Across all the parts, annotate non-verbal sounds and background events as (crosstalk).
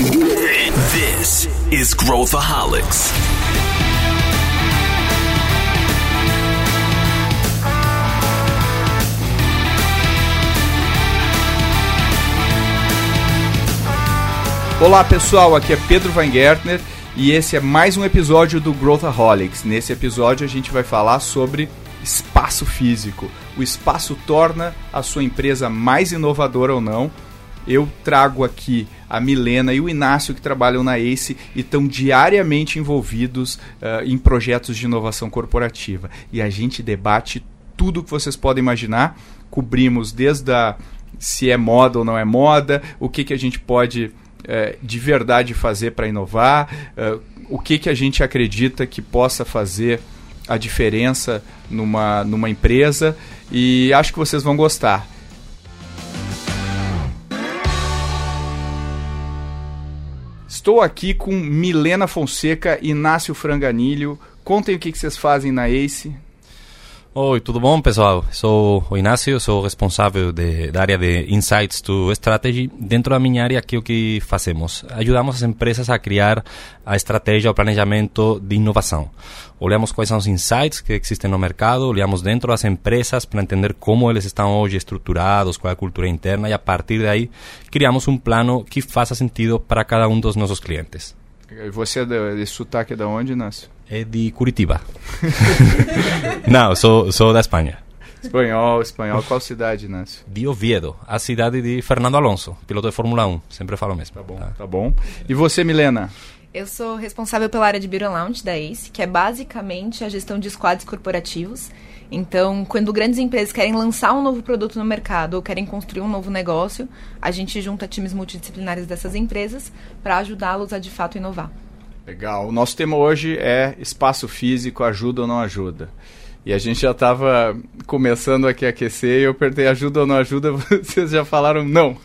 This is Growthaholics. Olá pessoal, aqui é Pedro Weingärtner e esse é mais um episódio do Growthaholics. Nesse episódio a gente vai falar sobre espaço físico. O espaço torna a sua empresa mais inovadora ou não. Eu trago aqui a Milena e o Inácio que trabalham na ACE e estão diariamente envolvidos uh, em projetos de inovação corporativa. E a gente debate tudo que vocês podem imaginar. Cobrimos desde a se é moda ou não é moda, o que, que a gente pode é, de verdade fazer para inovar, é, o que, que a gente acredita que possa fazer a diferença numa, numa empresa e acho que vocês vão gostar. Estou aqui com Milena Fonseca e Inácio Franganilho. Contem o que, que vocês fazem na ACE. Oi, tudo bom, pessoal? Sou o Inácio, sou responsável de, da área de Insights to Strategy. Dentro da minha área, aqui o que fazemos? Ajudamos as empresas a criar a estratégia, o planejamento de inovação. Olhamos quais são os insights que existem no mercado, olhamos dentro das empresas para entender como eles estão hoje estruturados, qual é a cultura interna e a partir daí criamos um plano que faça sentido para cada um dos nossos clientes. E você é de, sotaque de onde, Inácio? É de Curitiba. (laughs) Não, sou, sou da Espanha. Espanhol, espanhol. Qual cidade, Inácio? De Oviedo, a cidade de Fernando Alonso, piloto de Fórmula 1. Sempre falo mesmo. Tá bom, tá, tá bom. E você, Milena? Eu sou responsável pela área de Beer Lounge da ACE, que é basicamente a gestão de squads corporativos. Então, quando grandes empresas querem lançar um novo produto no mercado ou querem construir um novo negócio, a gente junta times multidisciplinares dessas empresas para ajudá-los a de fato inovar. Legal. O nosso tema hoje é espaço físico, ajuda ou não ajuda? E a gente já estava começando aqui a aquecer e eu perguntei ajuda ou não ajuda, (laughs) vocês já falaram não,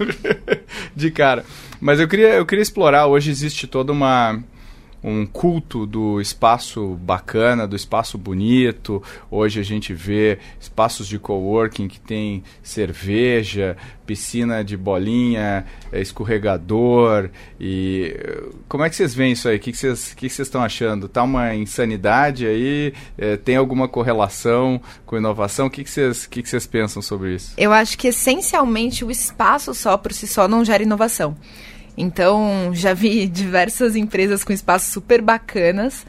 (laughs) de cara. Mas eu queria, eu queria explorar, hoje existe toda uma um culto do espaço bacana, do espaço bonito. Hoje a gente vê espaços de coworking que tem cerveja, piscina de bolinha, é, escorregador e como é que vocês veem isso aí? O que vocês que vocês estão achando? Tá uma insanidade aí? É, tem alguma correlação com inovação? O que vocês que vocês pensam sobre isso? Eu acho que essencialmente o espaço só por si só não gera inovação. Então, já vi diversas empresas com espaços super bacanas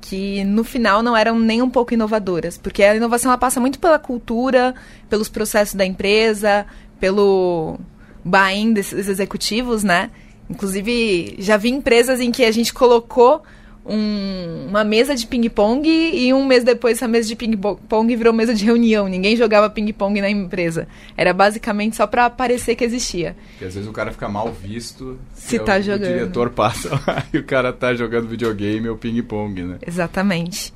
que no final não eram nem um pouco inovadoras, porque a inovação ela passa muito pela cultura, pelos processos da empresa, pelo buy-in desses executivos, né? Inclusive, já vi empresas em que a gente colocou um, uma mesa de ping-pong e um mês depois essa mesa de ping-pong virou mesa de reunião. Ninguém jogava ping-pong na empresa. Era basicamente só para parecer que existia. Porque às vezes o cara fica mal visto se, tá o, jogando. O diretor passa lá (laughs) e o cara tá jogando videogame ou ping-pong, né? Exatamente.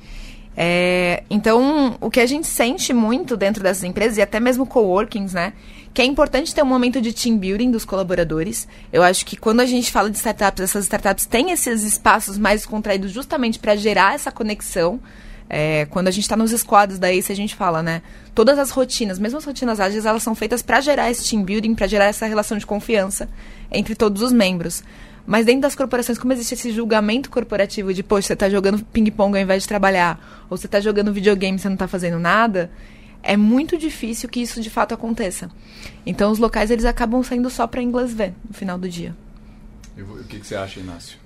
É, então, o que a gente sente muito dentro dessas empresas, e até mesmo coworkings, né? Que é importante ter um momento de team building dos colaboradores. Eu acho que quando a gente fala de startups, essas startups têm esses espaços mais contraídos justamente para gerar essa conexão. É, quando a gente está nos squads da ACE, a gente fala, né? Todas as rotinas, mesmo as rotinas ágeis, elas são feitas para gerar esse team building, para gerar essa relação de confiança entre todos os membros. Mas dentro das corporações, como existe esse julgamento corporativo de, poxa, você está jogando ping-pong ao invés de trabalhar, ou você está jogando videogame e você não está fazendo nada, é muito difícil que isso de fato aconteça. Então os locais eles acabam saindo só para inglês ver no final do dia. E o que, que você acha, Inácio?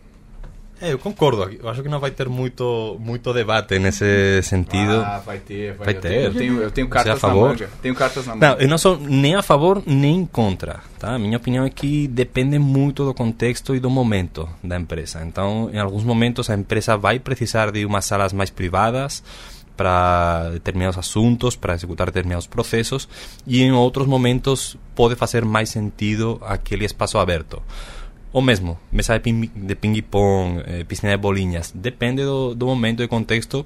É, eu concordo. Eu acho que não vai ter muito, muito debate nesse sentido. Ah, vai ter, vai, vai eu ter. Tenho, eu tenho, eu tenho cartas a favor? na manga. Tenho cartas na manga. Não, eu não sou nem a favor nem contra, tá? A minha opinião é que depende muito do contexto e do momento da empresa. Então, em alguns momentos a empresa vai precisar de umas salas mais privadas para determinados assuntos, para executar determinados processos, e em outros momentos pode fazer mais sentido aquele espaço aberto. O mesmo, mesa de ping-pong, eh, piscina de bolinhas, depende do, do momento e contexto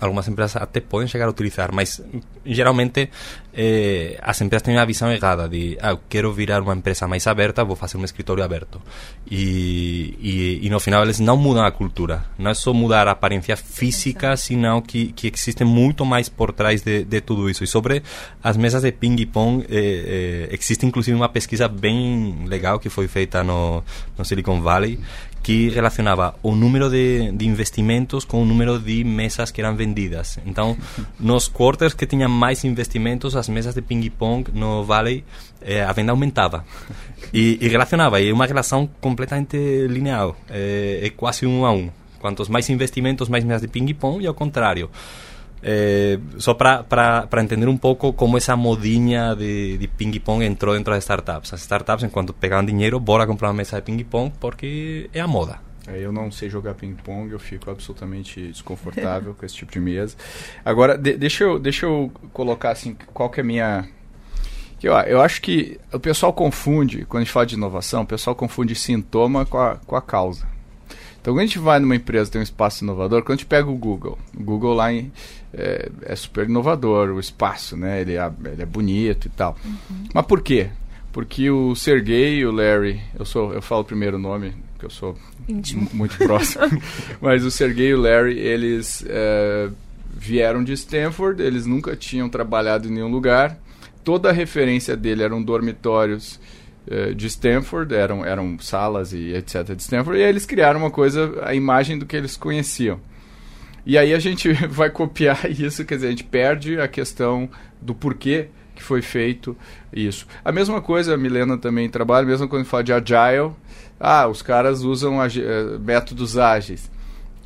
algumas empresas até podem chegar a utilizar, mas geralmente eh, as empresas têm uma visão errada de ah, eu quero virar uma empresa mais aberta, vou fazer um escritório aberto. E, e, e no final eles não mudam a cultura. Não é só mudar a aparência física, senão que, que existe muito mais por trás de, de tudo isso. E sobre as mesas de ping-pong, eh, eh, existe inclusive uma pesquisa bem legal que foi feita no, no Silicon Valley, que relacionava o número de, de, investimentos com o número de mesas que eram vendidas. Então, (laughs) nos quarters que tinham mais investimentos, as mesas de ping-pong no Valley, eh, a venda aumentava. E, e, relacionava, e é uma relação completamente linear, é, é quase um a um. Quantos mais investimentos, mais mesas de ping-pong, e ao contrário. É, só para entender um pouco como essa modinha de, de ping-pong entrou dentro das startups. As startups, enquanto pegavam dinheiro, bora comprar uma mesa de ping-pong porque é a moda. É, eu não sei jogar ping-pong, eu fico absolutamente desconfortável (laughs) com esse tipo de mesa. Agora, de, deixa, eu, deixa eu colocar assim, qual que é a minha... Eu, eu acho que o pessoal confunde, quando a gente fala de inovação, o pessoal confunde sintoma com a, com a causa. Então, quando a gente vai numa empresa tem um espaço inovador, quando a gente pega o Google, o Google lá em, é, é, super inovador, o espaço, né? Ele é, ele é bonito e tal. Uhum. Mas por quê? Porque o Sergey e o Larry, eu sou, eu falo o primeiro nome, que eu sou muito próximo, (laughs) mas o Sergey e o Larry, eles é, vieram de Stanford, eles nunca tinham trabalhado em nenhum lugar. Toda a referência dele eram dormitórios de Stanford, eram, eram salas e etc. de Stanford, e aí eles criaram uma coisa, a imagem do que eles conheciam. E aí a gente (laughs) vai copiar (laughs) isso, quer dizer, a gente perde a questão do porquê que foi feito isso. A mesma coisa, a Milena também trabalha, mesmo quando fala de agile, ah, os caras usam eh, métodos ágeis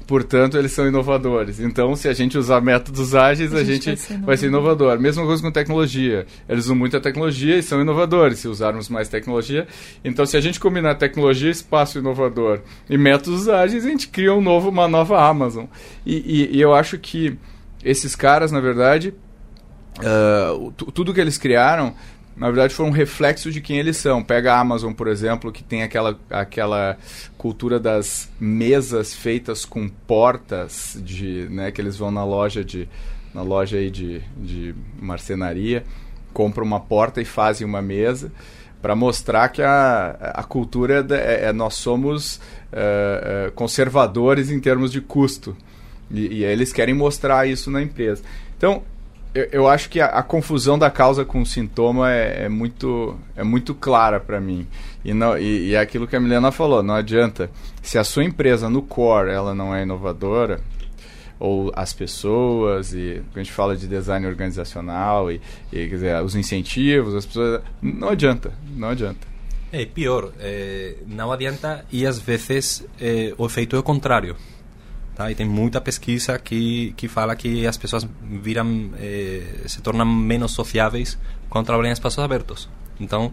portanto, eles são inovadores. Então, se a gente usar métodos ágeis, a, a gente, gente vai, ser vai, ser inovador. Mesma coisa com tecnologia. Eles usam muita tecnologia e são inovadores. Se usarmos mais tecnologia, então, se a gente combinar tecnologia, espaço inovador e métodos ágeis, a gente cria um novo, uma nova Amazon. E, e, e eu acho que esses caras, na verdade, uh, tudo que eles criaram na verdade foi um reflexo de quem eles são. Pega a Amazon, por exemplo, que tem aquela, aquela cultura das mesas feitas com portas de, né, que eles vão na loja de na loja aí de, de marcenaria, compram uma porta e fazem uma mesa para mostrar que a, a cultura é, é, é nós somos é, é, conservadores em termos de custo e, e eles querem mostrar isso na empresa. Então eu, eu acho que a, a, confusão da causa com o sintoma é, é muito, é muito clara para mim. E, não, e, e é aquilo que a Milena falou, não adianta. Se a sua empresa no core ela não é inovadora, ou as pessoas, e a gente fala de design organizacional, e, e quer dizer, os incentivos, as pessoas. Não adianta, não adianta. É pior, é, não adianta e às vezes é, o efeito é o contrário. Tá? E tem muita pesquisa que, que fala que as pessoas viram, eh, se tornam menos sociáveis quando trabalham em espaços abertos. Então,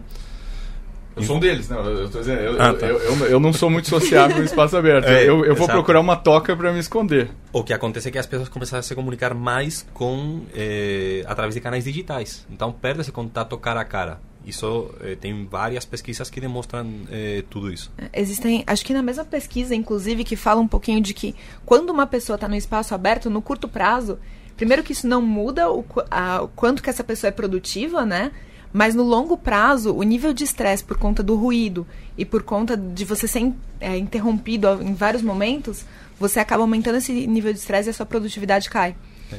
eu sou um deles, não. Eu, tô dizendo, eu, ah, tá. eu, eu, eu, não sou muito sociável em espaço (laughs) aberto. É, eu, eu vou procurar uma toca para me esconder. O que acontece é que as pessoas começam a se comunicar mais com eh, através de canais digitais. Então perde esse contato cara a cara. Isso eh, tem várias pesquisas que demonstram eh, tudo isso. Existem, acho que na mesma pesquisa, inclusive, que fala um pouquinho de que quando uma pessoa está no espaço aberto, no curto prazo, primeiro que isso não muda o, a, o quanto que essa pessoa é produtiva, né? Mas no longo prazo, o nível de estresse por conta do ruído e por conta de você ser é, interrompido em vários momentos, você acaba aumentando esse nível de estresse e a sua produtividade cai. É.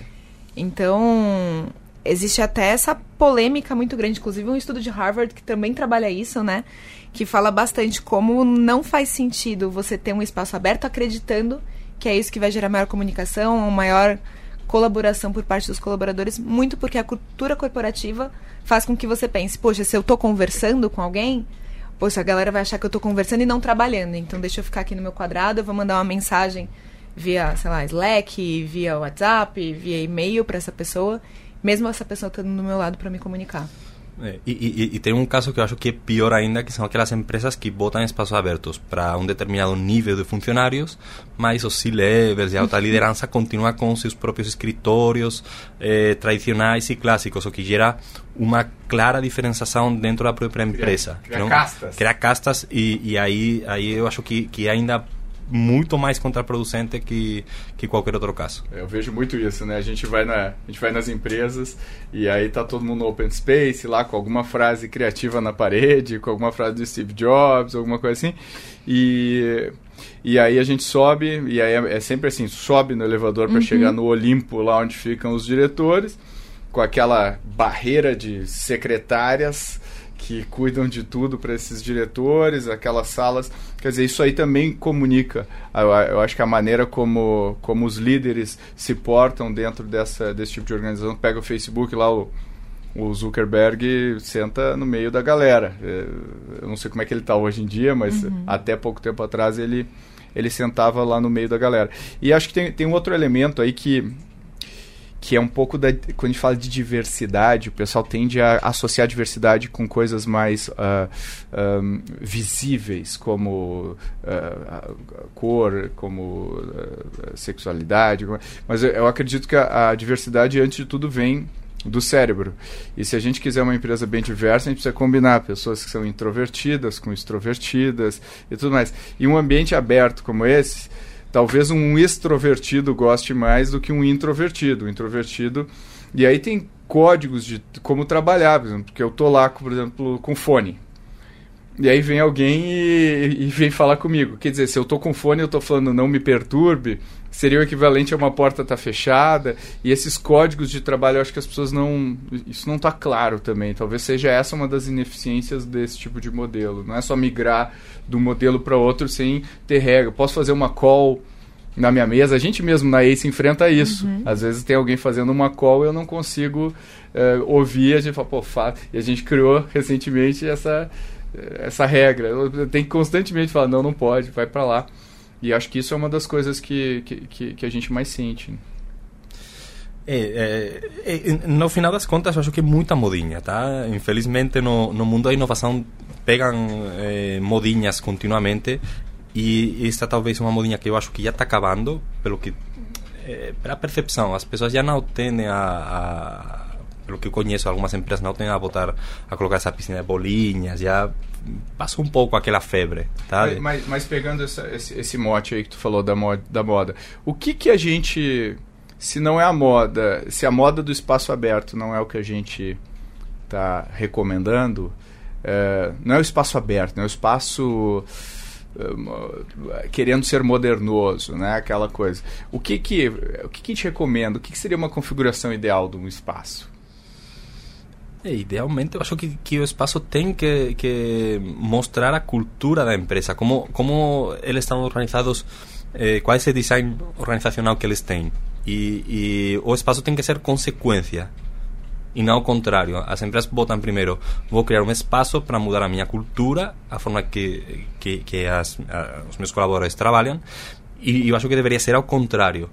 Então, existe até essa polêmica muito grande, inclusive um estudo de Harvard que também trabalha isso, né? Que fala bastante como não faz sentido você ter um espaço aberto acreditando que é isso que vai gerar maior comunicação, maior colaboração por parte dos colaboradores, muito porque a cultura corporativa faz com que você pense, poxa, se eu estou conversando com alguém, poxa, a galera vai achar que eu estou conversando e não trabalhando, então deixa eu ficar aqui no meu quadrado, eu vou mandar uma mensagem via, sei lá, Slack, via WhatsApp, via e-mail para essa pessoa mesmo essa pessoa estando do meu lado para me comunicar. É, e, e, e, tem um caso que eu acho que é pior ainda, que são aquelas empresas que botam espaços abertos para um determinado nível de funcionários, mas os C-levels e a alta liderança (laughs) continuam com seus próprios escritórios eh, tradicionais e clássicos, o que gera uma clara diferenciação dentro da própria empresa. Cria, cria castas. Cria castas e, e aí, aí eu acho que, que ainda muito mais contraproducente que, que qualquer outro caso. Eu vejo muito isso, né? A gente vai na, a gente vai nas empresas e aí tá todo mundo no open space lá com alguma frase criativa na parede, com alguma frase de Steve Jobs, alguma coisa assim. E e aí a gente sobe, e aí é, é sempre assim, sobe no elevador para uhum. chegar no Olimpo, lá onde ficam os diretores, com aquela barreira de secretárias que cuidam de tudo para esses diretores, aquelas salas. Quer dizer, isso aí também comunica. Eu, eu, acho que a maneira como, como os líderes se portam dentro dessa, desse tipo de organização. Pega o Facebook lá, o, o Zuckerberg senta no meio da galera. É, eu não sei como é que ele está hoje em dia, mas uhum. até pouco tempo atrás ele, ele sentava lá no meio da galera. E acho que tem, tem um outro elemento aí que que é um pouco da. Quando a gente fala de diversidade, o pessoal tende a associar diversidade com coisas mais uh, ah, um, visíveis, como uh, cor, como uh, sexualidade. Mas eu, eu acredito que a, a diversidade, antes de tudo, vem do cérebro. E se a gente quiser uma empresa bem diversa, a gente precisa combinar pessoas que são introvertidas com extrovertidas e tudo mais. E um ambiente aberto como esse, talvez um extrovertido goste mais do que um introvertido. O introvertido. E aí tem códigos de como trabalhar, por exemplo, porque eu tô lá, por exemplo, com fone. E aí vem alguém e, e, vem falar comigo. Quer dizer, se eu tô com fone, eu tô falando não me perturbe, seria o equivalente a uma porta estar tá fechada. E esses códigos de trabalho, eu acho que as pessoas não. Isso não está claro também. Talvez seja essa uma das ineficiências desse tipo de modelo. Não é só migrar de um modelo para outro sem ter regra. Posso fazer uma call na minha mesa. A gente mesmo na ACE enfrenta isso. Uhum. Às vezes tem alguém fazendo uma call e eu não consigo uh, ouvir. A gente fala, pô, fa... e a gente criou recentemente essa essa regra. Tenho que constantemente falar, não, não pode, vai para lá. E acho que isso é uma das coisas que, que, que a gente mais sente. É, é, é, no final das contas, eu acho que é muita modinha, tá? Infelizmente, no, no mundo da inovação, pegam é, modinhas continuamente e esta talvez uma modinha que eu acho que já está acabando, pelo que é, pela percepção, as pessoas já não tendem a, a pelo que eu conheço, algumas empresas não têm a botar, a colocar essa piscina de bolinhas, já passou um pouco aquela febre, tá? Mas, mas, pegando essa, esse, esse, mote aí que tu falou da moda, da moda, o que que a gente, se não é a moda, se a moda do espaço aberto não é o que a gente está recomendando, é, não é o espaço aberto, é o espaço é, querendo ser modernoso, né? Aquela coisa. O que que, o que, que gente recomenda? O que, que seria uma configuração ideal de um espaço? Idealmente, acho que, que o espaço tem que, que mostrar a cultura da empresa, como, como eles estão organizados, eh, qual é esse design organizacional que eles têm. E, e o espaço tem que ser consequência e não o contrário. As empresas botam primeiro, vou criar um espaço para mudar a minha cultura, a forma que, que, que as, a, os meus colaboradores trabalham, e eu acho que deveria ser ao contrário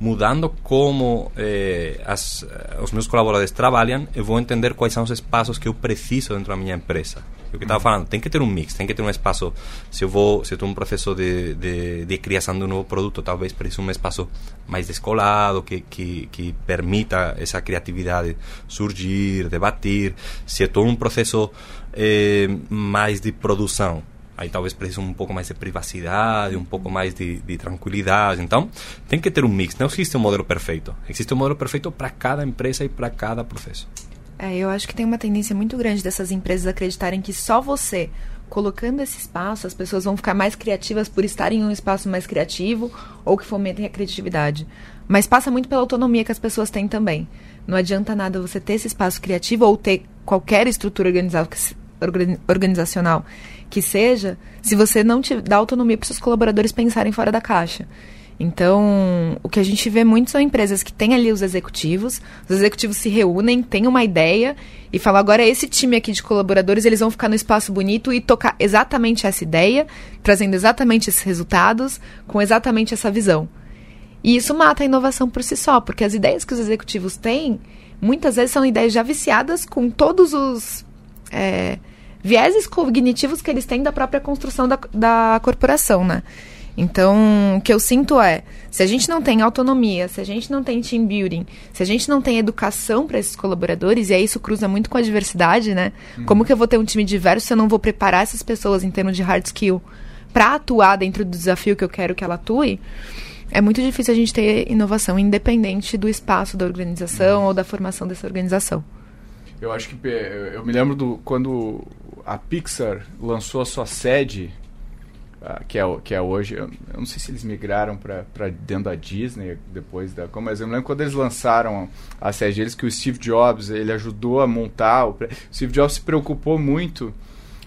mudando como eh, as, os meus colaboradores trabalham, eu vou entender quais são os espaços que eu preciso dentro da minha empresa. O que estava falando, tem que ter um mix, tem que ter um espaço. Se eu vou, se eu estou um processo de, de, de, criação de um novo produto, talvez precise um espaço mais descolado, que, que, que permita essa criatividade surgir, debater. Se eu estou um processo eh, mais de produção, aí talvez precise um pouco mais de privacidade, um pouco mais de, de tranquilidade. Então, tem que ter um mix. Não existe um modelo perfeito. Existe um modelo perfeito para cada empresa e para cada processo. É, eu acho que tem uma tendência muito grande dessas empresas acreditarem que só você colocando esse espaço, as pessoas vão ficar mais criativas por estarem em um espaço mais criativo ou que fomentem a criatividade. Mas passa muito pela autonomia que as pessoas têm também. Não adianta nada você ter esse espaço criativo ou ter qualquer estrutura organizacional que seja, se você não te dá autonomia para seus colaboradores pensarem fora da caixa. Então, o que a gente vê muito são empresas que têm ali os executivos, os executivos se reúnem, têm uma ideia e falam: agora esse time aqui de colaboradores, eles vão ficar no espaço bonito e tocar exatamente essa ideia, trazendo exatamente esses resultados, com exatamente essa visão. E isso mata a inovação por si só, porque as ideias que os executivos têm, muitas vezes são ideias já viciadas com todos os. É, vieses cognitivos que eles têm da própria construção da, da corporação, né? Então, o que eu sinto é, se a gente não tem autonomia, se a gente não tem team building, se a gente não tem educação para esses colaboradores, e aí isso cruza muito com a diversidade, né? Uhum. Como que eu vou ter um time diverso se eu não vou preparar essas pessoas em termos de hard skill para atuar dentro do desafio que eu quero que ela atue, é muito difícil a gente ter inovação independente do espaço da organização ou da formação dessa organização. Eu acho que eu me lembro do quando a Pixar lançou a sua sede, uh, que, é, que é hoje, eu, não sei se eles migraram para dentro da Disney depois da, mas eu me lembro quando eles lançaram a sede deles que o Steve Jobs ele ajudou a montar, o Steve Jobs se preocupou muito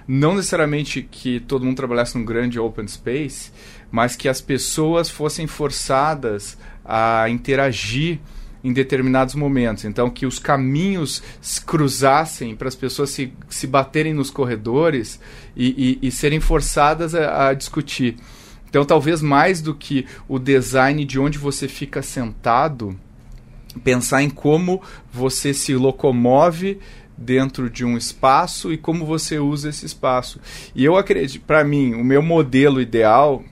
não necessariamente que todo mundo trabalhasse num grande open space, mas que as pessoas fossem forçadas a interagir em determinados momentos. Então, que os caminhos se cruzassem para as pessoas se, se baterem nos corredores e, e, e serem forçadas a, a, discutir. Então, talvez mais do que o design de onde você fica sentado, pensar em como você se locomove dentro de um espaço e como você usa esse espaço. E eu acredito, para mim, o meu modelo ideal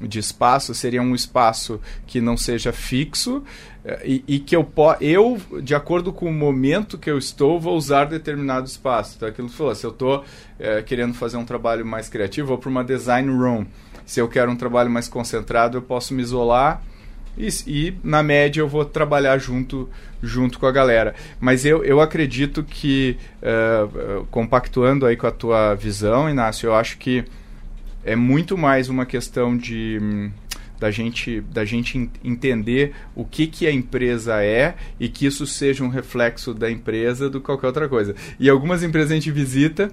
de espaço seria um espaço que não seja fixo eh, e, e, que eu, eu, de acordo com o momento que eu estou, vou usar determinado espaço. Então, aquilo que falou, se eu estou é, querendo fazer um trabalho mais criativo, vou para uma design room. Se eu quero um trabalho mais concentrado, eu posso me isolar e, e, na média eu vou trabalhar junto, junto com a galera. Mas eu, eu acredito que, uh, compactuando aí com a tua visão, Inácio, eu acho que é muito mais uma questão de hum, da gente da gente entender o que que a empresa é e que isso seja um reflexo da empresa do que qualquer outra coisa. E algumas empresas a gente visita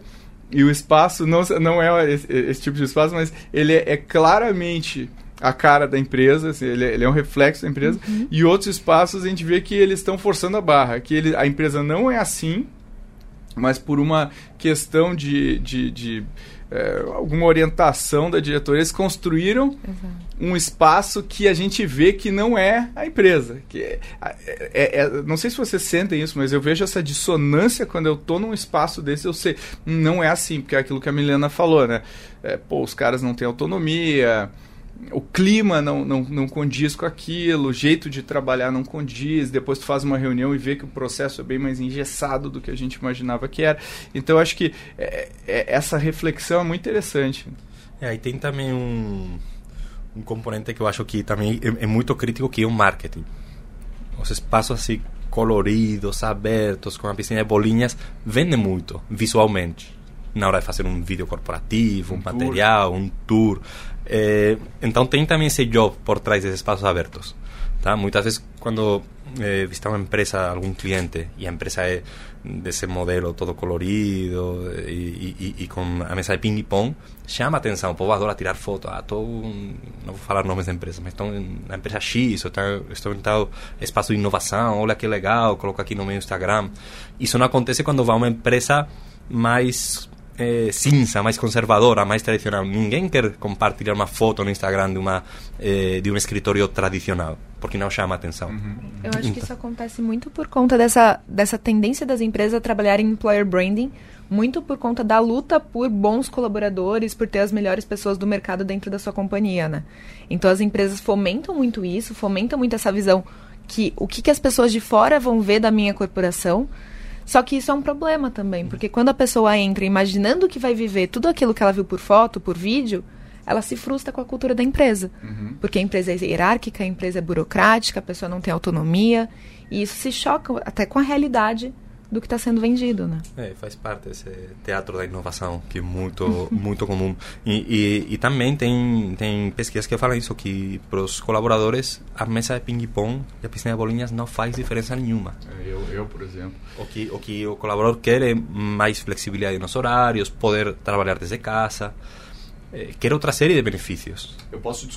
e o espaço não, não é esse, esse tipo de espaço, mas ele é, é claramente a cara da empresa, assim, ele, ele, é um reflexo da empresa. Uhum. E outros espaços a gente vê que eles estão forçando a barra, que ele, a empresa não é assim, mas por uma questão de, de, de é, alguma orientação da diretoria, eles construíram Exato. um espaço que a gente vê que não é a empresa. Que é, é, é, não sei se vocês sentem isso, mas eu vejo essa dissonância quando eu estou num espaço desse, eu sei, não é assim, porque é aquilo que a Milena falou, né? É, pô, os caras não têm autonomia, o clima não, não, não condiz com aquilo, o jeito de trabalhar não condiz, depois tu faz uma reunião e vê que o processo é bem mais engessado do que a gente imaginava que era. Então, acho que é, é, essa reflexão é muito interessante. É, aí tem também um, um componente que eu acho que também é, é muito crítico, que é o marketing. Os espaços assim coloridos, abertos, com a piscina de bolinhas, vendem muito visualmente na hora de fazer um vídeo corporativo, um, um material, tour. um tour. É, então tem também esse job por trás desses espaços abertos. Tá? Muitas vezes quando eh, visita uma empresa, algum cliente, e a empresa é desse modelo todo colorido e, e, e, com a mesa de ping-pong, chama a atenção. O povo adora tirar foto. Ah, tô, não vou falar nomes da empresa, mas estou na empresa X, estou em tal espaço de inovação, olha que legal, coloco aqui no meu Instagram. Isso não acontece quando vai uma empresa mais é, cinza, mais conservadora, mais tradicional. Ninguém quer compartilhar uma foto no Instagram de, uma, é, de um escritório tradicional, porque não chama atenção. Uhum. Eu acho que isso acontece muito por conta dessa, dessa tendência das empresas a trabalhar em employer branding, muito por conta da luta por bons colaboradores, por ter as melhores pessoas do mercado dentro da sua companhia, né? Então as empresas fomentam muito isso, fomentam muito essa visão que o que, que as pessoas de fora vão ver da minha corporação só que isso é um problema também, porque quando a pessoa entra imaginando que vai viver tudo aquilo que ela viu por foto, por vídeo, ela se frustra com a cultura da empresa. Uhum. Porque a empresa é hierárquica, a empresa é burocrática, a pessoa não tem autonomia, e isso se choca até com a realidade do que está sendo vendido, né? É, faz parte desse teatro da inovação que é muito (laughs) muito comum e, e, e, também tem tem pesquisas que falam isso que para os colaboradores a mesa de ping pong e a piscina de bolinhas não faz diferença nenhuma. É, eu, eu por exemplo. O que o que o colaborador quer é mais flexibilidade nos horários, poder trabalhar desde casa é, quer outra série de benefícios. Eu posso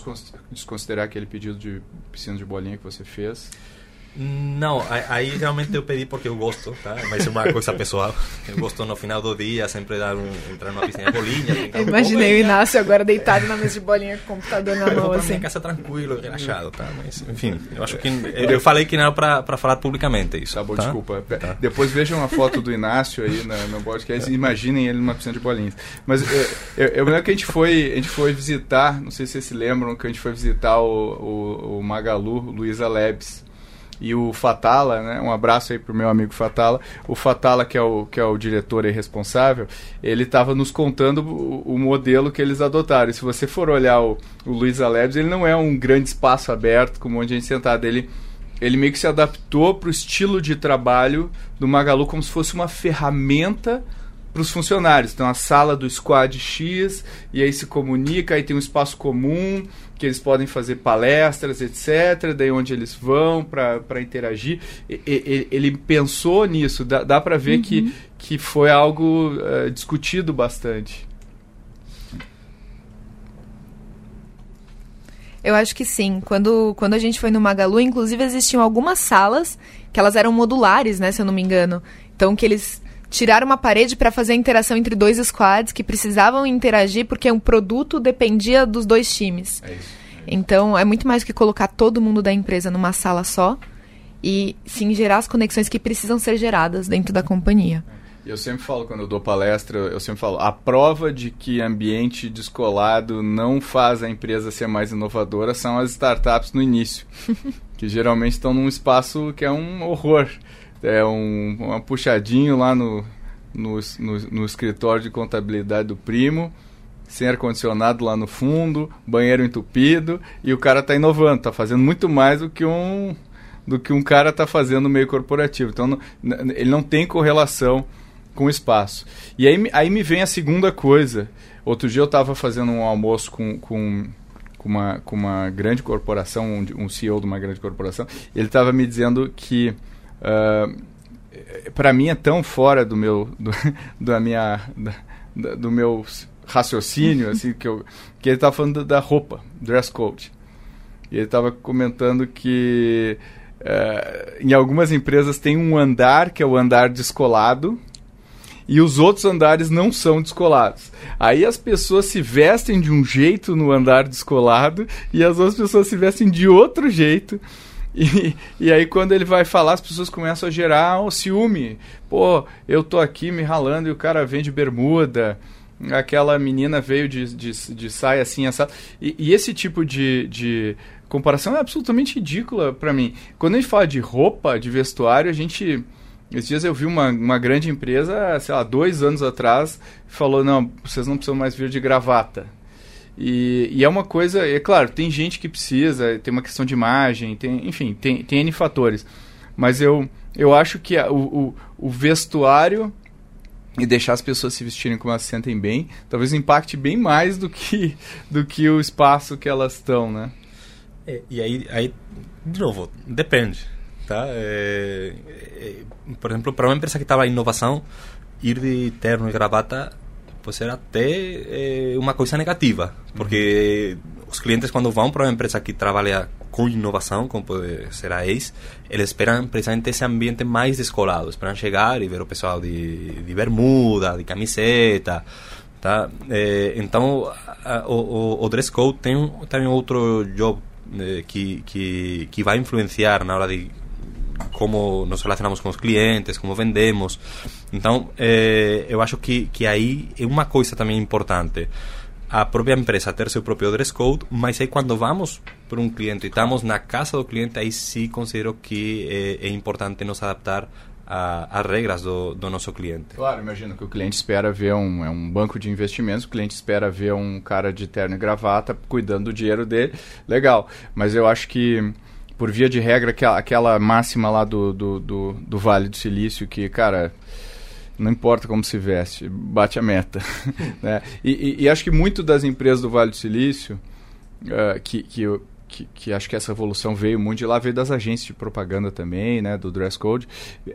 desconsiderar aquele pedido de piscina de bolinha que você fez? Não, aí realmente eu pedi porque eu gosto, tá? Mas é uma coisa pessoal. Eu gosto no final do dia sempre dar um, entrar numa piscina de bolinha. Eu imaginei o Inácio agora deitado na mesa de bolinha com o computador na mão, assim. minha casa tranquilo, relaxado, tá? Mas, enfim, eu acho que... Eu falei que não era pra, pra falar publicamente isso. Tá bom, tá? desculpa. Tá. Depois vejam a foto do Inácio aí no, no podcast e imaginem ele numa piscina de bolinhas. Mas eu, eu, eu lembro que a gente, foi, a gente foi visitar, não sei se vocês se lembram, que a gente foi visitar o, o, o Magalu, Luiza Labs e o Fatala, né? Um abraço aí pro meu amigo Fatala. O Fatala, que é o, que é o diretor e responsável, ele estava nos contando o, o, modelo que eles adotaram. E se você for olhar o, o Luiz Alebs, ele não é um grande espaço aberto com um monte de gente sentada. Ele, ele meio que se adaptou para o estilo de trabalho do Magalu como se fosse uma ferramenta para os funcionários. Então, a sala do squad X, e aí se comunica, aí tem um espaço comum, que eles podem fazer palestras, etc. Daí onde eles vão para interagir. E, e, ele pensou nisso, dá, dá para ver uhum. que, que foi algo uh, discutido bastante. Eu acho que sim. Quando, quando a gente foi no Magalu, inclusive existiam algumas salas que elas eram modulares, né, se eu não me engano. Então que eles tiraram uma parede para fazer a interação entre dois squads que precisavam interagir porque um produto dependia dos dois times. É isso, é isso. Então é muito mais que colocar todo mundo da empresa numa sala só e sim gerar as conexões que precisam ser geradas dentro da companhia. Eu sempre falo, quando eu dou palestra, eu sempre falo, a prova de que ambiente descolado não faz a empresa ser mais inovadora são as startups no início, (laughs) que geralmente estão num espaço que é um horror é um, um puxadinho lá no, no, no, no escritório de contabilidade do primo, sem ar-condicionado lá no fundo, banheiro entupido, e o cara está inovando, está fazendo muito mais do que um do que um cara está fazendo no meio corporativo. Então, ele não tem correlação com o espaço. E aí, aí me vem a segunda coisa. Outro dia eu estava fazendo um almoço com, com, com, uma, com uma grande corporação, um, um CEO de uma grande corporação, ele estava me dizendo que Uh, ah, para mim é tão fora do meu do, (laughs) da minha da, do meu raciocínio (laughs) assim que eu que ele estava falando da roupa dress code e ele estava comentando que uh, em algumas empresas tem um andar que é o andar descolado e os outros andares não são descolados. Aí as pessoas se vestem de um jeito no andar descolado e as outras pessoas se vestem de outro jeito e, e aí quando ele vai falar, as pessoas começam a gerar o ciúme. Pô, eu tô aqui me ralando e o cara vem de bermuda. Aquela menina veio de, de, de saia assim, essa. E, e esse tipo de, de comparação é absolutamente ridícula para mim. Quando a gente fala de roupa, de vestuário, a gente. Esses dias eu vi uma, uma grande empresa, sei lá, dois anos atrás, falou: não, vocês não precisam mais vir de gravata. E, e, é uma coisa, é claro, tem gente que precisa, tem uma questão de imagem, tem, enfim, tem, tem N fatores. Mas eu, eu acho que a, o, o, vestuário e deixar as pessoas se vestirem como elas se sentem bem, talvez impacte bem mais do que, do que o espaço que elas estão, né? É, e aí, aí, de novo, depende. Tá? É, é, por exemplo, para uma empresa que estava em inovação, ir de terno e gravata pode ser até é, uma coisa negativa, porque uhum. os clientes quando vão para uma empresa que trabalha com inovação, como pode ser a ACE, eles esperam precisamente esse ambiente mais descolado, esperam chegar e ver o pessoal de, de bermuda, de camiseta, tá? É, então, a, o, o dress code tem também outro job é, que, que, que vai influenciar na hora de como nos relacionamos com os clientes, como vendemos. Então, eu acho que, que aí é uma coisa também importante. A própria empresa ter seu próprio dress code, mas aí quando vamos para um cliente e estamos na casa do cliente, aí sim considero que é, é importante nos adaptar às regras do, do, nosso cliente. Claro, imagino que o cliente espera ver um, é um banco de investimentos, o cliente espera ver um cara de terno e gravata cuidando do dinheiro dele. Legal, mas eu acho que por via de regra, aquela, aquela máxima lá do, do, do, do Vale do Silício, que, cara, não importa como se veste, bate a meta. (laughs) né? E, e, e, acho que muito das empresas do Vale do Silício, uh, que, que que, que, acho que essa evolução veio muito de lá, veio das agências de propaganda também, né, do dress code.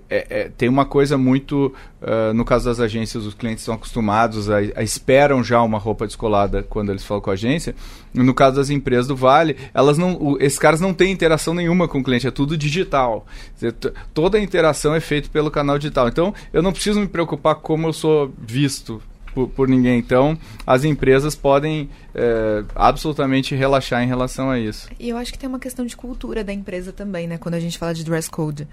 É, é, tem uma coisa muito, uh, no caso das agências, os clientes estão acostumados a, a, esperam já uma roupa descolada quando eles falam com a agência. No caso das empresas do Vale, elas não, o, esses caras não têm interação nenhuma com o cliente, é tudo digital. Dizer, toda a interação é feita pelo canal digital. Então, eu não preciso me preocupar como eu sou visto por, por ninguém. Então, as empresas podem é, absolutamente relaxar em relação a isso. E eu acho que tem uma questão de cultura da empresa também, né? Quando a gente fala de dress code.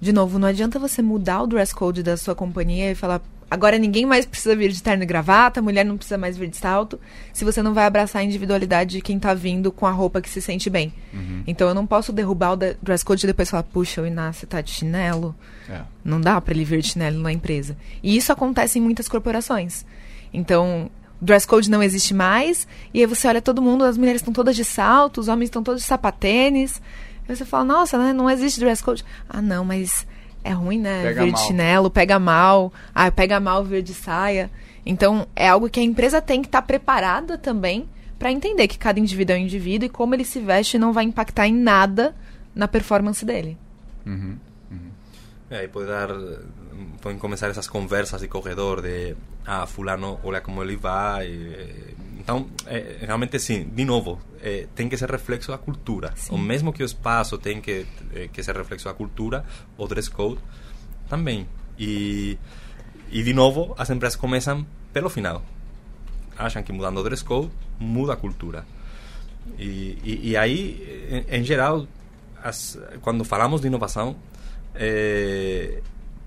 de novo, não adianta você mudar o dress code da sua companhia e falar agora ninguém mais precisa vir de terno e gravata, mulher não precisa mais vir de salto, se você não vai abraçar a individualidade de quem tá vindo com a roupa que se sente bem. Uhum. Então eu não posso derrubar o dress code e depois falar, puxa, o Inácio tá de chinelo. É. Não dá para ele vir de chinelo na empresa. E isso acontece em muitas corporações. Então, dress code não existe mais, e aí você olha todo mundo, as mulheres estão todas de salto, os homens estão todos de sapatênis. Aí você fala, nossa, né, não existe dress code. Ah, não, mas é ruim, né? Pega vir de chinelo, pega mal. Ah, pega mal vir de saia. Então, é algo que a empresa tem que estar tá preparada também para entender que cada indivíduo é um indivíduo e como ele se veste não vai impactar em nada na performance dele. Uhum. Uhum. É, e pode dar podem começar essas conversas de corredor de ah, fulano, olha como ele vai. Então, é, realmente sim, de novo, é, tem que ser reflexo da cultura. Sim. O mesmo que o espaço tem que, que ser reflexo da cultura, o dress code também. E, e de novo, as empresas começam pelo final. Acham que mudando o dress code, muda a cultura. E, e, e aí, em, em geral, as, quando falamos de inovação, é,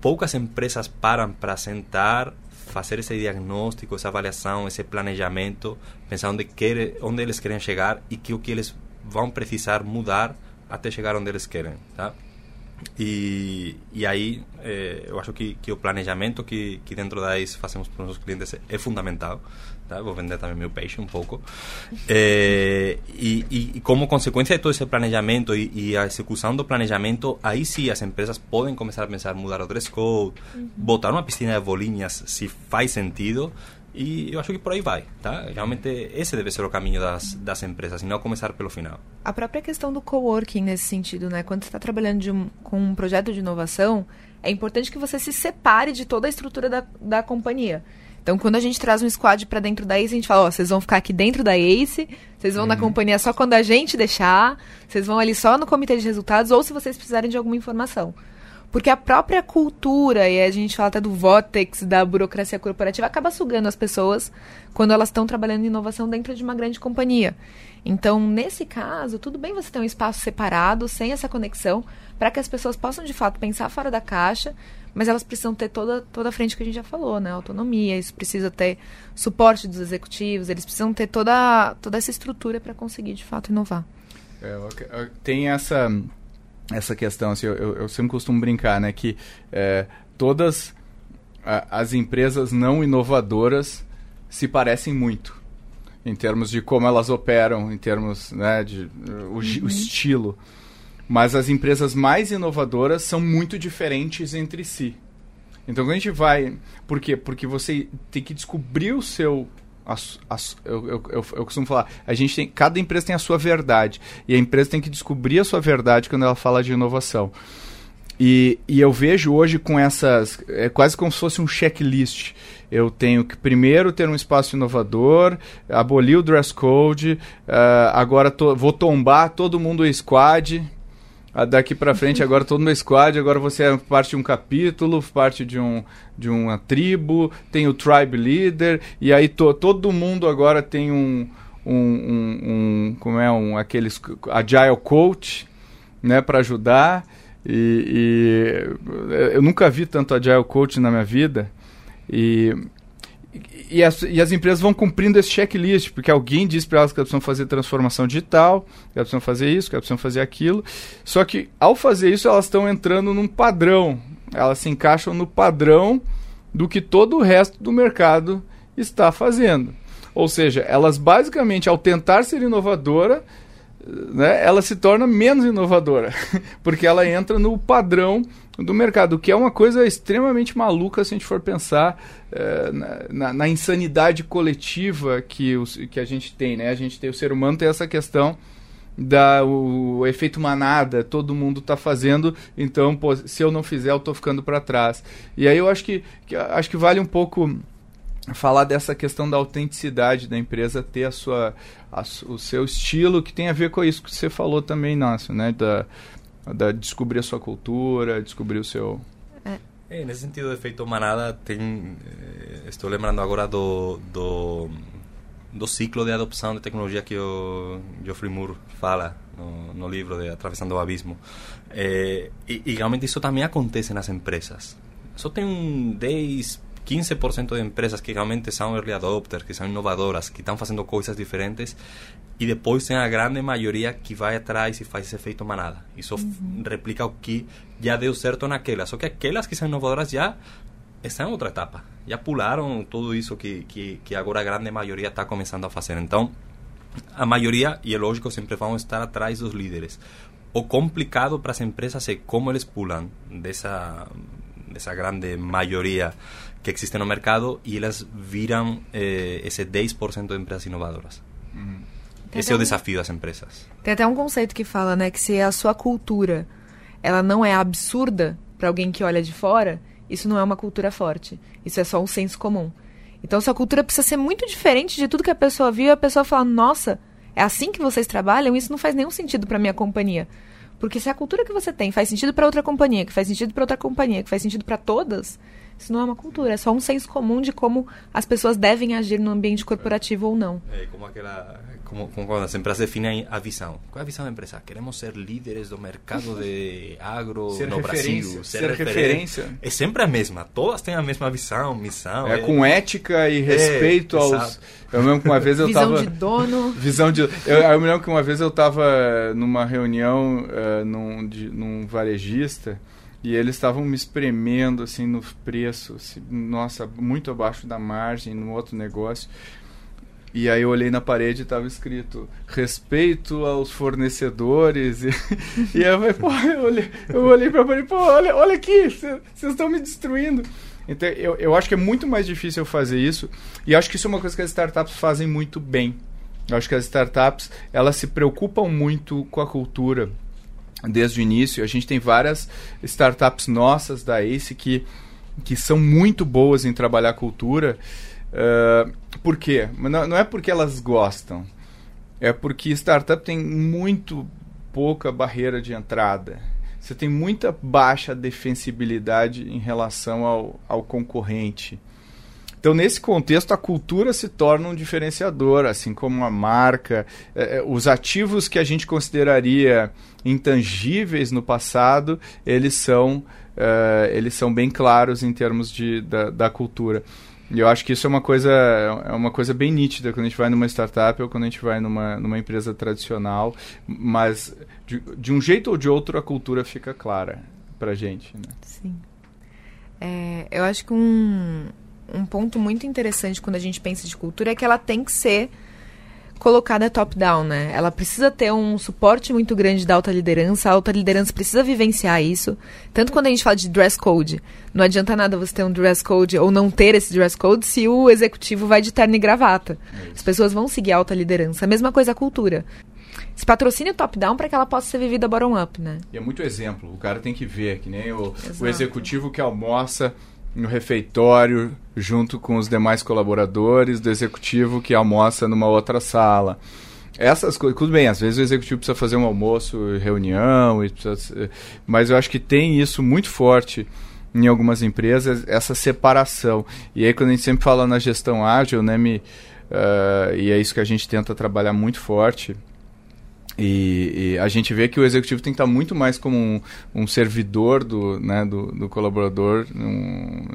poucas empresas param para sentar, fazer esse diagnóstico, essa avaliação, esse planejamento, pensar onde, quer, onde eles querem chegar e que o que eles vão precisar mudar até chegar onde eles querem, tá? E, e aí, eh, eu acho que, que o planejamento que, que dentro da ICE fazemos para os nossos clientes é fundamental. Tá? Vou vender também meu peixe um pouco. É, e, e, como consequência de todo esse planejamento e, e, a execução do planejamento, aí sim as empresas podem começar a pensar mudar o dress code, uhum. botar uma piscina de bolinhas se faz sentido. E eu acho que por aí vai, tá? Realmente esse deve ser o caminho das, das empresas, e não começar pelo final. A própria questão do coworking nesse sentido, né? Quando você está trabalhando um, com um projeto de inovação, é importante que você se separe de toda a estrutura da, da companhia. Então, quando a gente traz um squad para dentro da Ace, a gente fala, ó, vocês vão ficar aqui dentro da Ace, vocês vão uhum. na companhia só quando a gente deixar, vocês vão ali só no comitê de resultados, ou se vocês precisarem de alguma informação. Porque a própria cultura, e a gente fala até do Votex, da burocracia corporativa, acaba sugando as pessoas quando elas estão trabalhando em inovação dentro de uma grande companhia. Então, nesse caso, tudo bem você ter um espaço separado, sem essa conexão, para que as pessoas possam de fato pensar fora da caixa, mas elas precisam ter toda, toda a frente que a gente já falou, né? Autonomia, isso precisa ter suporte dos executivos, eles precisam ter toda, toda essa estrutura para conseguir, de fato, inovar. É, tem essa, essa questão, assim, eu, eu, sempre costumo brincar, né? Que é, todas as empresas não inovadoras se parecem muito em termos de como elas operam, em termos né, de o, uhum. o estilo mas as empresas mais inovadoras são muito diferentes entre si. Então, a gente vai. Por quê? Porque você tem que descobrir o seu. eu, eu, eu, eu, costumo falar, a gente tem, cada empresa tem a sua verdade. E a empresa tem que descobrir a sua verdade quando ela fala de inovação. E, e eu vejo hoje com essas. É quase como se fosse um checklist. Eu tenho que primeiro ter um espaço inovador, abolir o dress code, uh, agora vou tombar todo mundo o squad, daqui para frente agora todo no squad, agora você é parte de um capítulo, parte de, um, de uma tribo, tem o tribe leader, e aí to, todo mundo agora tem um, um, um, um como é, um, aqueles agile coach, né, para ajudar, e, e eu nunca vi tanto agile coach na minha vida, e e as, e as empresas vão cumprindo esse checklist, porque alguém diz para elas que elas precisam fazer transformação digital, que elas precisam fazer isso, que elas precisam fazer aquilo. Só que ao fazer isso, elas estão entrando num padrão. Elas se encaixam no padrão do que todo o resto do mercado está fazendo. Ou seja, elas basicamente, ao tentar ser inovadora, né, ela se torna menos inovadora, (laughs) porque ela entra no padrão do mercado, que é uma coisa extremamente maluca se a gente for pensar é, na, na, insanidade coletiva que, os, que a gente tem. Né? A gente tem o ser humano tem essa questão da o, o efeito manada, todo mundo está fazendo, então pô, se eu não fizer eu estou ficando para trás. E aí eu acho que, que acho que vale um pouco falar dessa questão da autenticidade da empresa ter a sua a, o seu estilo que tem a ver com isso que você falou também, Nácio, né, da, da descobrir a sua cultura, descobrir o seu é. é nesse sentido de efeito manada tem eh, estou lembrando agora do, do do ciclo de adopção de tecnologia que o Geoffrey Moore fala no, no livro de Atravessando o Abismo. É, e, e, realmente isso também acontece nas empresas. Só tem um 10, 15% de empresas que realmente são early adopters, que são inovadoras, que estão fazendo coisas diferentes, e depois tem a grande maioria que vai atrás e faz esse efeito manada. Isso uhum. replica o que já deu certo naquelas. Só que aquelas que são inovadoras já estão em outra etapa. Já pularam tudo isso que, que, que agora a grande maioria está começando a fazer. Então, a maioria, e é lógico, sempre vão estar atrás dos líderes. O complicado para as empresas é como eles pulam dessa, dessa grande maioria que existe no mercado e elas viram eh, esse 10% de empresas inovadoras. Uhum. Esse é o desafio das empresas. Tem até um conceito que fala, né, que se a sua cultura ela não é absurda para alguém que olha de fora, isso não é uma cultura forte. Isso é só um senso comum. Então, sua cultura precisa ser muito diferente de tudo que a pessoa viu e a pessoa fala: "Nossa, é assim que vocês trabalham? Isso não faz nenhum sentido para minha companhia". Porque se a cultura que você tem faz sentido para outra companhia, que faz sentido para outra companhia, que faz sentido para todas, isso não é uma cultura, é só um senso comum de como as pessoas devem agir no ambiente corporativo ou não. É como aquela como, como quando as empresas definem a visão. Qual é a visão da empresa? Queremos ser líderes do mercado de (laughs) agro ser no Brasil. Ser, ser referência. É sempre a mesma. Todas têm a mesma visão, missão. É, é... com ética e respeito é, aos... Exato. Eu lembro que uma vez eu (laughs) visão tava... Visão de dono. (laughs) Visão de... Eu, eu me lembro que uma vez eu estava numa reunião uh, num, de, num varejista e eles estavam me espremendo assim no preço, assim, nossa, muito abaixo da margem no outro negócio. E aí eu olhei na parede e estava escrito respeito aos fornecedores. (laughs) E, e aí eu falei, pô, eu olhei, eu olhei pra parede, pô, olha, olha aqui, vocês estão me destruindo. Então eu, eu acho que é muito mais difícil fazer isso. E acho que isso é uma coisa que as startups fazem muito bem. Eu acho que as startups, elas se preocupam muito com a cultura desde o início. A gente tem várias startups nossas da ACE que, que são muito boas em trabalhar cultura. Uh, por quê? Não, não é porque elas gostam, é porque startup tem muito pouca barreira de entrada. Você tem muita baixa defensibilidade em relação ao, ao concorrente. Então, nesse contexto, a cultura se torna um diferenciador, assim como a marca, eh, os ativos que a gente consideraria intangíveis no passado, eles são, uh, eles são bem claros em termos de, da, da cultura. E eu acho que isso é uma coisa é uma coisa bem nítida quando a gente vai numa startup ou quando a gente vai numa, numa empresa tradicional, mas de, de um jeito ou de outro a cultura fica clara pra gente. Né? Sim. É, eu acho que um, um ponto muito interessante quando a gente pensa de cultura é que ela tem que ser colocada top-down, né? Ela precisa ter um suporte muito grande da alta liderança, a alta liderança precisa vivenciar isso. Tanto quando a gente fala de dress code, não adianta nada você ter um dress code ou não ter esse dress code se o executivo vai de terno e gravata. As pessoas vão seguir a alta liderança. A mesma coisa a cultura. Se patrocine top-down para que ela possa ser vivida bottom-up, né? E é muito exemplo. O cara tem que ver, que nem o, o executivo que almoça no refeitório junto com os demais colaboradores do executivo que almoça numa outra sala. Essas coisas, tudo bem, às vezes o executivo precisa fazer um almoço, reunião, precisa, mas eu acho que tem isso muito forte em algumas empresas, essa separação. E aí quando a gente sempre fala na gestão ágil, né, me, uh, e é isso que a gente tenta trabalhar muito forte, e, e, a gente vê que o executivo tem que estar muito mais como um, um servidor do, né, do, do colaborador um,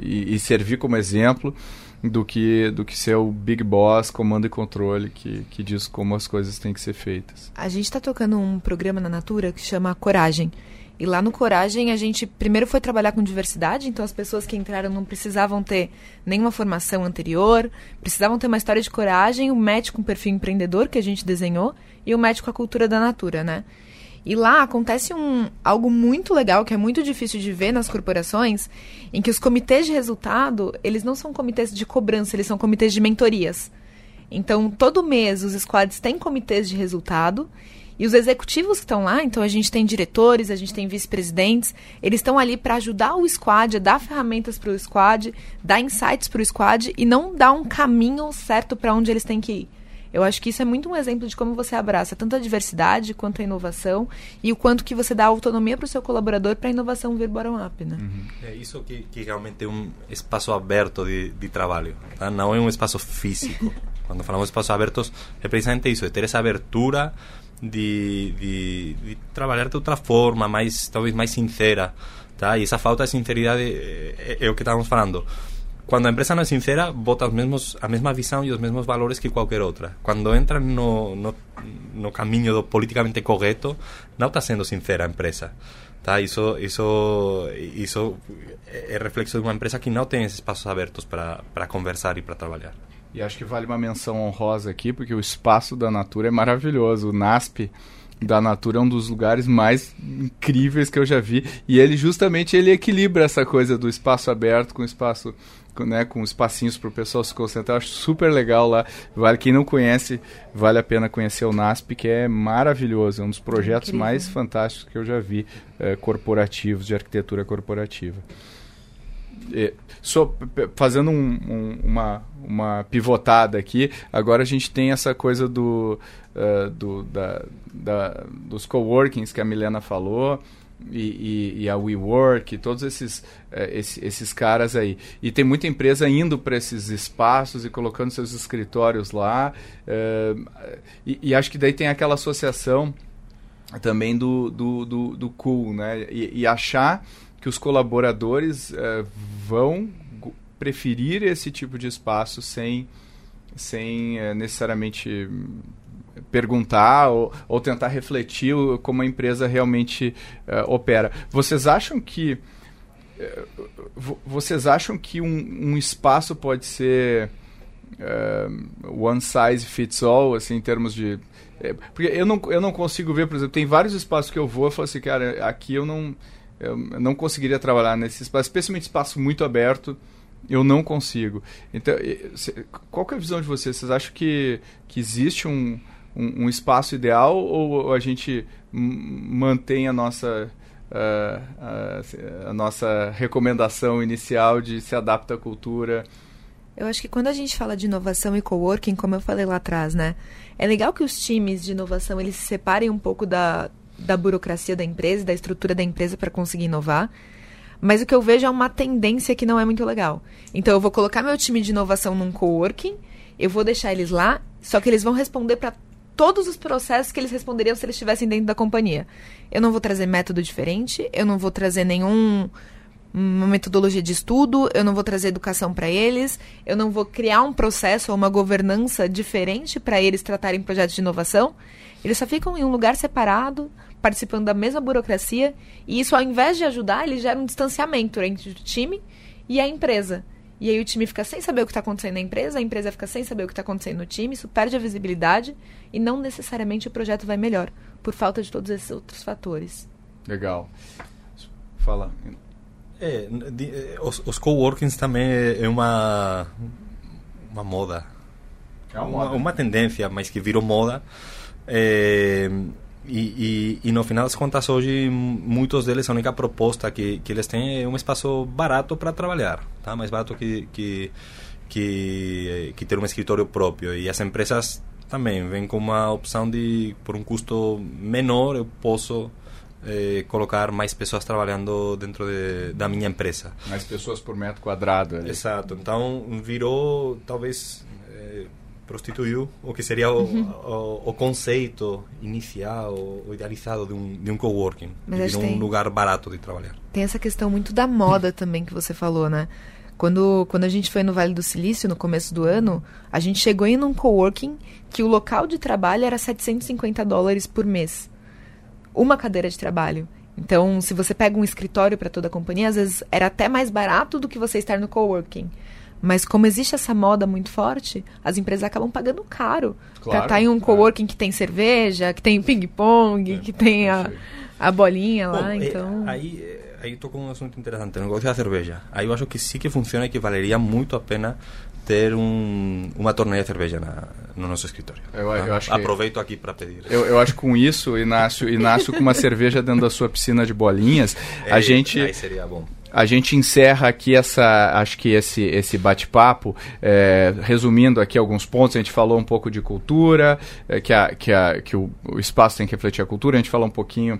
e, e, servir como exemplo do que, do que ser o big boss, comando e controle que, que diz como as coisas têm que ser feitas. A gente está tocando um programa na Natura que chama Coragem. E lá no Coragem a gente primeiro foi trabalhar com diversidade, então as pessoas que entraram não precisavam ter nenhuma formação anterior, precisavam ter uma história de coragem, o médico com perfil empreendedor que a gente desenhou e o médico com a cultura da natura, né? E lá acontece um, algo muito legal, que é muito difícil de ver nas corporações, em que os comitês de resultado, eles não são comitês de cobrança, eles são comitês de mentorias. Então, todo mês os squads têm comitês de resultado e os executivos que estão lá, então a gente tem diretores, a gente tem vice-presidentes, eles estão ali para ajudar o squad, a dar ferramentas para o squad, dar insights para o squad e não dar um caminho certo para onde eles têm que ir. Eu acho que isso é muito um exemplo de como você abraça tanto a diversidade quanto a inovação e o quanto que você dá autonomia para o seu colaborador para a inovação vir bottom-up, né? Uhum. É isso que, que realmente é um espaço aberto de, de trabalho, tá? não é um espaço físico. (laughs) Quando falamos de espaços abertos, é precisamente isso, é ter essa abertura de, de, de trabalhar de outra forma, mais talvez mais sincera, tá? E essa falta de sinceridade é, é o que estávamos falando. Quando a empresa não é sincera, bota os mesmos, a mesma visão e os mesmos valores que qualquer outra. Quando entra no, no, no caminho do politicamente correto, não está sendo sincera a empresa. Tá? Isso, isso, isso é reflexo de uma empresa que não tem esses espaços abertos para conversar e para trabalhar. E acho que vale uma menção honrosa aqui, porque o espaço da Natura é maravilhoso. O NASP da Natura é um dos lugares mais incríveis que eu já vi. E ele justamente ele equilibra essa coisa do espaço aberto com o espaço né, com espacinhos para o pessoal se concentrar. Acho super legal lá. Vale quem não conhece, vale a pena conhecer o NASP, que é maravilhoso. É um dos projetos Incrível. mais fantásticos que eu já vi é, corporativos de arquitetura corporativa. E, so, fazendo um, um, uma, uma pivotada aqui, agora a gente tem essa coisa do, uh, do da, da, dos coworkings que a Milena falou e, e, e, a WeWork, todos esses, é, esses, esses caras aí. E tem muita empresa indo para esses espaços e colocando seus escritórios lá. É, e, e, acho que daí tem aquela associação também do, do, do, do cool, né? E, achar que os colaboradores é, vão preferir esse tipo de espaço sem, sem necessariamente perguntar ou, ou tentar refletir como a empresa realmente uh, opera. Vocês acham que vocês acham que um, um espaço pode ser one size fits all, assim, em termos de porque eu não, eu não consigo ver, por exemplo, tem vários espaços que eu vou e falo assim, cara, aqui eu não, eu não conseguiria trabalhar nesse espaço, especialmente espaço muito aberto, eu não consigo. Então, qual é a visão de vocês? Vocês acham que, que existe um, um, um espaço ideal ou a gente mantém a nossa uh, a, a nossa recomendação inicial de se adapta à cultura? Eu acho que quando a gente fala de inovação e coworking, como eu falei lá atrás, né? É legal que os times de inovação eles se separem um pouco da, da burocracia da empresa, da estrutura da empresa para conseguir inovar. Mas o que eu vejo é uma tendência que não é muito legal. Então eu vou colocar meu time de inovação num coworking, eu vou deixar eles lá, só que eles vão responder para todos os processos que eles responderiam se eles estivessem dentro da companhia. Eu não vou trazer método diferente, eu não vou trazer nenhum uma metodologia de estudo, eu não vou trazer educação para eles, eu não vou criar um processo ou uma governança diferente para eles tratarem projetos de inovação. Eles só ficam em um lugar separado, participando da mesma burocracia, e isso, ao invés de ajudar, ele gera um distanciamento entre o time e a empresa. E aí o time fica sem saber o que está acontecendo na empresa, a empresa fica sem saber o que está acontecendo no time, isso perde a visibilidade e não necessariamente o projeto vai melhor, por falta de todos esses outros fatores. Legal. Fala. É, de, eh, os, os coworkings também é uma, uma moda. É uma, moda. uma, uma tendência, mas que virou moda. É, e, e, e, no final das contas, hoje, muitos deles, a única proposta que, que eles têm é um espaço barato para trabalhar, tá? mais barato que, que, que, que, ter um escritório próprio. E as empresas também vêm com uma opção de, por um custo menor, eu posso eh, colocar mais pessoas trabalhando dentro de, da minha empresa. Mais pessoas por metro quadrado. Ali. Exato. Então, virou, talvez prostituiu o que seria o, o, o, conceito inicial, o idealizado de um, de um coworking, de um lugar barato de trabalhar. Tem essa questão muito da moda também que você falou, né? Quando, quando a gente foi no Vale do Silício, no começo do ano, a gente chegou em um coworking que o local de trabalho era 750 dólares por mês. Uma cadeira de trabalho. Então, se você pega um escritório para toda a companhia, às vezes era até mais barato do que você estar no coworking. Mas como existe essa moda muito forte, as empresas acabam pagando caro claro, estar tá em um coworking é. que tem cerveja, que tem ping-pong, é, que tem a, a bolinha lá, Bom, é, então... É, aí, aí tocou um assunto interessante, o negócio da cerveja. Aí eu acho que sim que funciona e que valeria muito a pena ter um, uma torneira de cerveja na, no nosso escritório. Eu, eu acho Aproveito aqui para pedir. Eu, eu acho que com isso, Inácio, Inácio com uma cerveja dentro da sua piscina de bolinhas, (laughs) a gente... Aí seria bom a gente encerra aqui essa, acho que esse, esse bate-papo, é, resumindo aqui alguns pontos, a gente falou um pouco de cultura, é, que, a, que, a, que o, o, espaço tem que refletir a cultura, a gente falou um pouquinho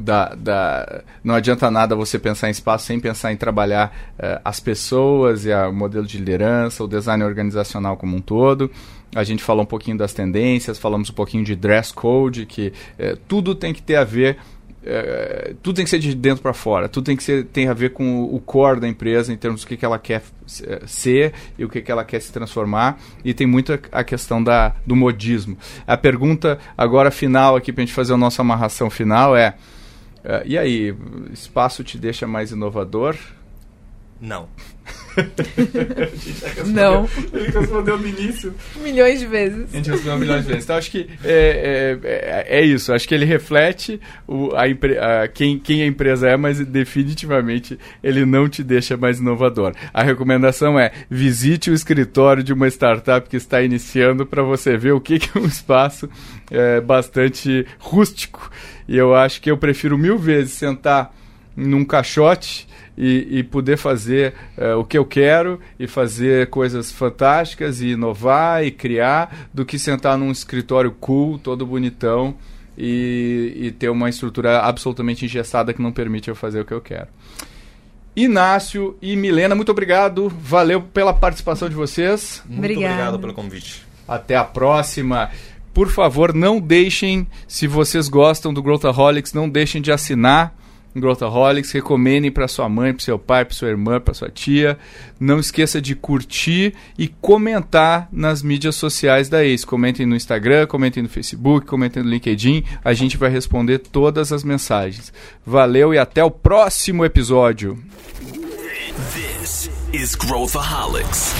da, da não adianta nada você pensar em espaço sem pensar em trabalhar é, as pessoas e o modelo de liderança, o design organizacional como um todo. A gente falou um pouquinho das tendências, falamos um pouquinho de dress code, que é, tudo tem que ter a ver é, tudo tem que ser de dentro para fora, tudo tem que ser, tem a ver com o, core da empresa em termos do que, que ela quer é, ser e o que, que ela quer se transformar e tem muito a, a questão da, do modismo. A pergunta agora final aqui para a gente fazer a nossa amarração final é, é e aí, espaço te deixa mais inovador? Não. não. Ele respondeu no início. Milhões de vezes. A gente respondeu milhões de vezes. Então, acho que é, é, é, é isso. Acho que ele reflete o, a, a, quem, quem a empresa é, mas definitivamente ele não te deixa mais inovador. A recomendação é visite o escritório de uma startup que está iniciando para você ver o que, que é um espaço é, bastante rústico. E eu acho que eu prefiro mil vezes sentar num caixote e, e poder fazer uh, o que eu quero e fazer coisas fantásticas e inovar e criar do que sentar num escritório cool, todo bonitão e, e ter uma estrutura absolutamente engessada que não permite eu fazer o que eu quero. Inácio e Milena, muito obrigado. Valeu pela participação de vocês. Muito Obrigada. obrigado pelo convite. Até a próxima. Por favor, não deixem, se vocês gostam do Growthaholics, não deixem de assinar Growthaholics, recomendem para sua mãe, para seu pai, para sua irmã, para sua tia. Não esqueça de curtir e comentar nas mídias sociais da Ace. Comentem no Instagram, comentem no Facebook, comentem no LinkedIn. A gente vai responder todas as mensagens. Valeu e até o próximo episódio. This is Growthaholics.